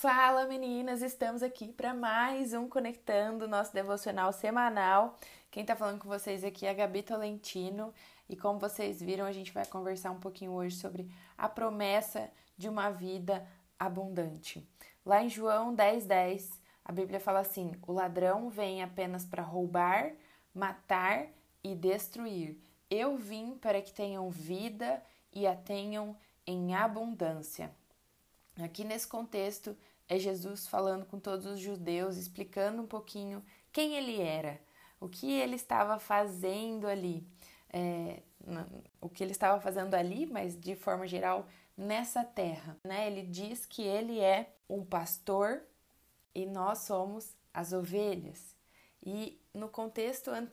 Fala meninas, estamos aqui para mais um Conectando, nosso devocional semanal. Quem está falando com vocês aqui é a Gabi Tolentino e como vocês viram, a gente vai conversar um pouquinho hoje sobre a promessa de uma vida abundante. Lá em João 10,10, 10, a Bíblia fala assim: o ladrão vem apenas para roubar, matar e destruir. Eu vim para que tenham vida e a tenham em abundância. Aqui nesse contexto é Jesus falando com todos os judeus, explicando um pouquinho quem ele era, o que ele estava fazendo ali, é, o que ele estava fazendo ali, mas de forma geral nessa terra. Né? Ele diz que ele é um pastor e nós somos as ovelhas. E no contexto an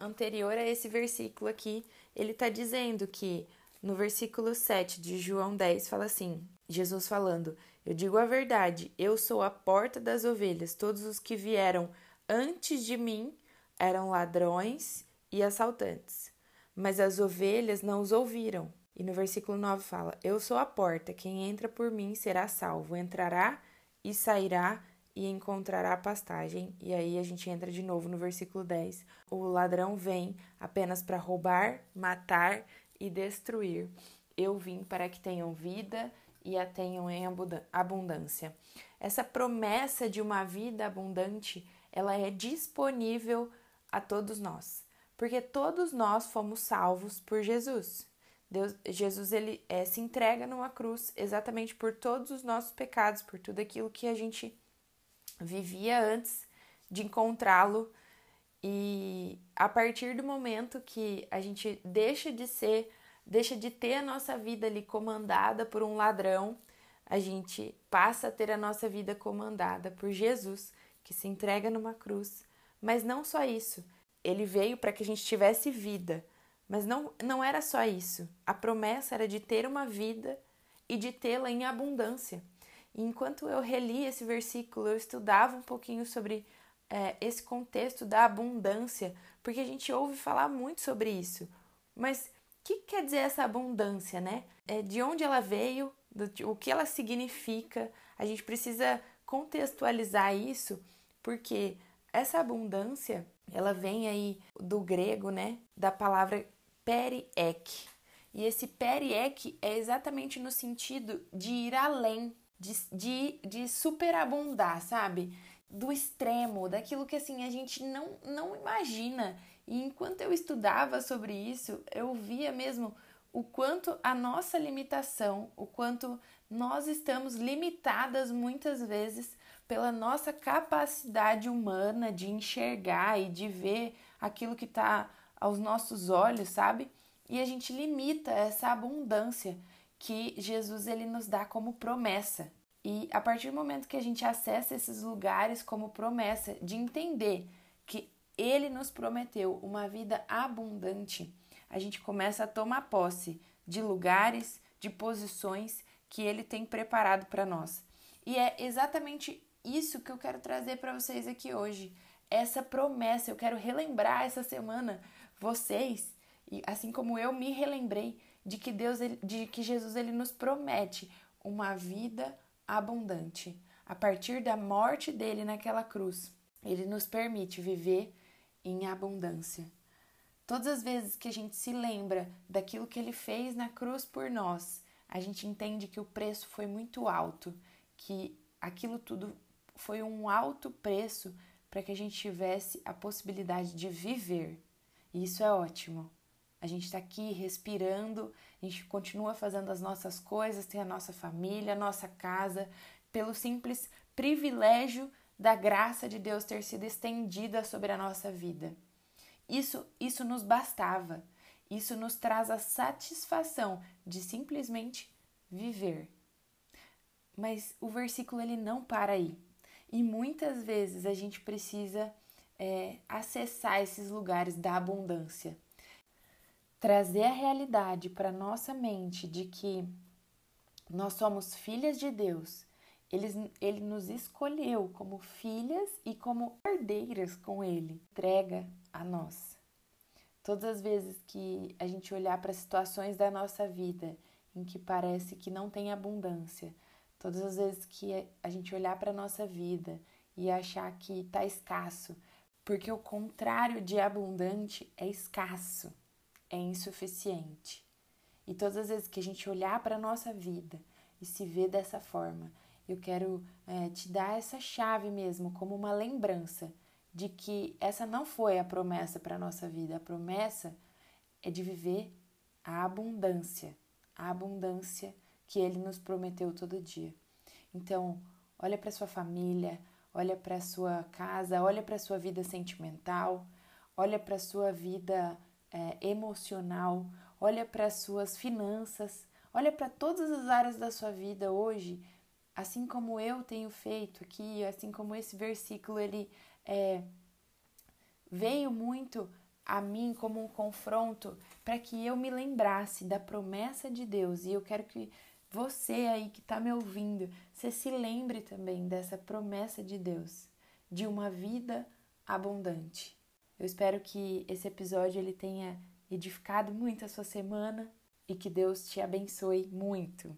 anterior a esse versículo aqui, ele está dizendo que no versículo 7 de João 10 fala assim: Jesus falando: Eu digo a verdade, eu sou a porta das ovelhas. Todos os que vieram antes de mim eram ladrões e assaltantes, mas as ovelhas não os ouviram. E no versículo 9 fala: Eu sou a porta, quem entra por mim será salvo, entrará e sairá e encontrará pastagem. E aí a gente entra de novo no versículo 10. O ladrão vem apenas para roubar, matar e destruir. Eu vim para que tenham vida e a tenham em abundância. Essa promessa de uma vida abundante, ela é disponível a todos nós, porque todos nós fomos salvos por Jesus. Deus, Jesus ele é, se entrega numa cruz exatamente por todos os nossos pecados, por tudo aquilo que a gente vivia antes de encontrá-lo. E a partir do momento que a gente deixa de ser deixa de ter a nossa vida ali comandada por um ladrão, a gente passa a ter a nossa vida comandada por Jesus, que se entrega numa cruz. Mas não só isso, ele veio para que a gente tivesse vida. Mas não, não era só isso. A promessa era de ter uma vida e de tê-la em abundância. E enquanto eu relia esse versículo, eu estudava um pouquinho sobre é, esse contexto da abundância, porque a gente ouve falar muito sobre isso. Mas que quer dizer essa abundância, né? É, de onde ela veio, do, o que ela significa. A gente precisa contextualizar isso, porque essa abundância, ela vem aí do grego, né? Da palavra periek. E esse periek é exatamente no sentido de ir além, de, de, de superabundar, sabe? Do extremo, daquilo que assim a gente não, não imagina e enquanto eu estudava sobre isso, eu via mesmo o quanto a nossa limitação, o quanto nós estamos limitadas muitas vezes pela nossa capacidade humana de enxergar e de ver aquilo que está aos nossos olhos, sabe? E a gente limita essa abundância que Jesus ele nos dá como promessa. E a partir do momento que a gente acessa esses lugares como promessa de entender que ele nos prometeu uma vida abundante, a gente começa a tomar posse de lugares, de posições que ele tem preparado para nós. E é exatamente isso que eu quero trazer para vocês aqui hoje. Essa promessa, eu quero relembrar essa semana vocês, e assim como eu me relembrei de que Deus, de que Jesus ele nos promete uma vida abundante. A partir da morte dele naquela cruz, ele nos permite viver em abundância. Todas as vezes que a gente se lembra daquilo que ele fez na cruz por nós, a gente entende que o preço foi muito alto, que aquilo tudo foi um alto preço para que a gente tivesse a possibilidade de viver. E isso é ótimo. A gente está aqui respirando, a gente continua fazendo as nossas coisas, tem a nossa família, a nossa casa, pelo simples privilégio da graça de Deus ter sido estendida sobre a nossa vida. Isso, isso nos bastava. Isso nos traz a satisfação de simplesmente viver. Mas o versículo ele não para aí. E muitas vezes a gente precisa é, acessar esses lugares da abundância. Trazer a realidade para nossa mente de que nós somos filhas de Deus. Ele, ele nos escolheu como filhas e como herdeiras com Ele, entrega a nós. Todas as vezes que a gente olhar para situações da nossa vida em que parece que não tem abundância, Todas as vezes que a gente olhar para a nossa vida e achar que está escasso, porque o contrário de abundante é escasso, é insuficiente. E todas as vezes que a gente olhar para a nossa vida e se ver dessa forma, eu quero é, te dar essa chave mesmo, como uma lembrança de que essa não foi a promessa para a nossa vida. A promessa é de viver a abundância, a abundância que Ele nos prometeu todo dia. Então, olha para sua família, olha para sua casa, olha para sua vida sentimental, olha para sua vida é, emocional, olha para suas finanças, olha para todas as áreas da sua vida hoje, assim como eu tenho feito aqui, assim como esse versículo ele é, veio muito a mim como um confronto para que eu me lembrasse da promessa de Deus e eu quero que você aí que está me ouvindo, você se lembre também dessa promessa de Deus, de uma vida abundante. Eu espero que esse episódio ele tenha edificado muito a sua semana e que Deus te abençoe muito.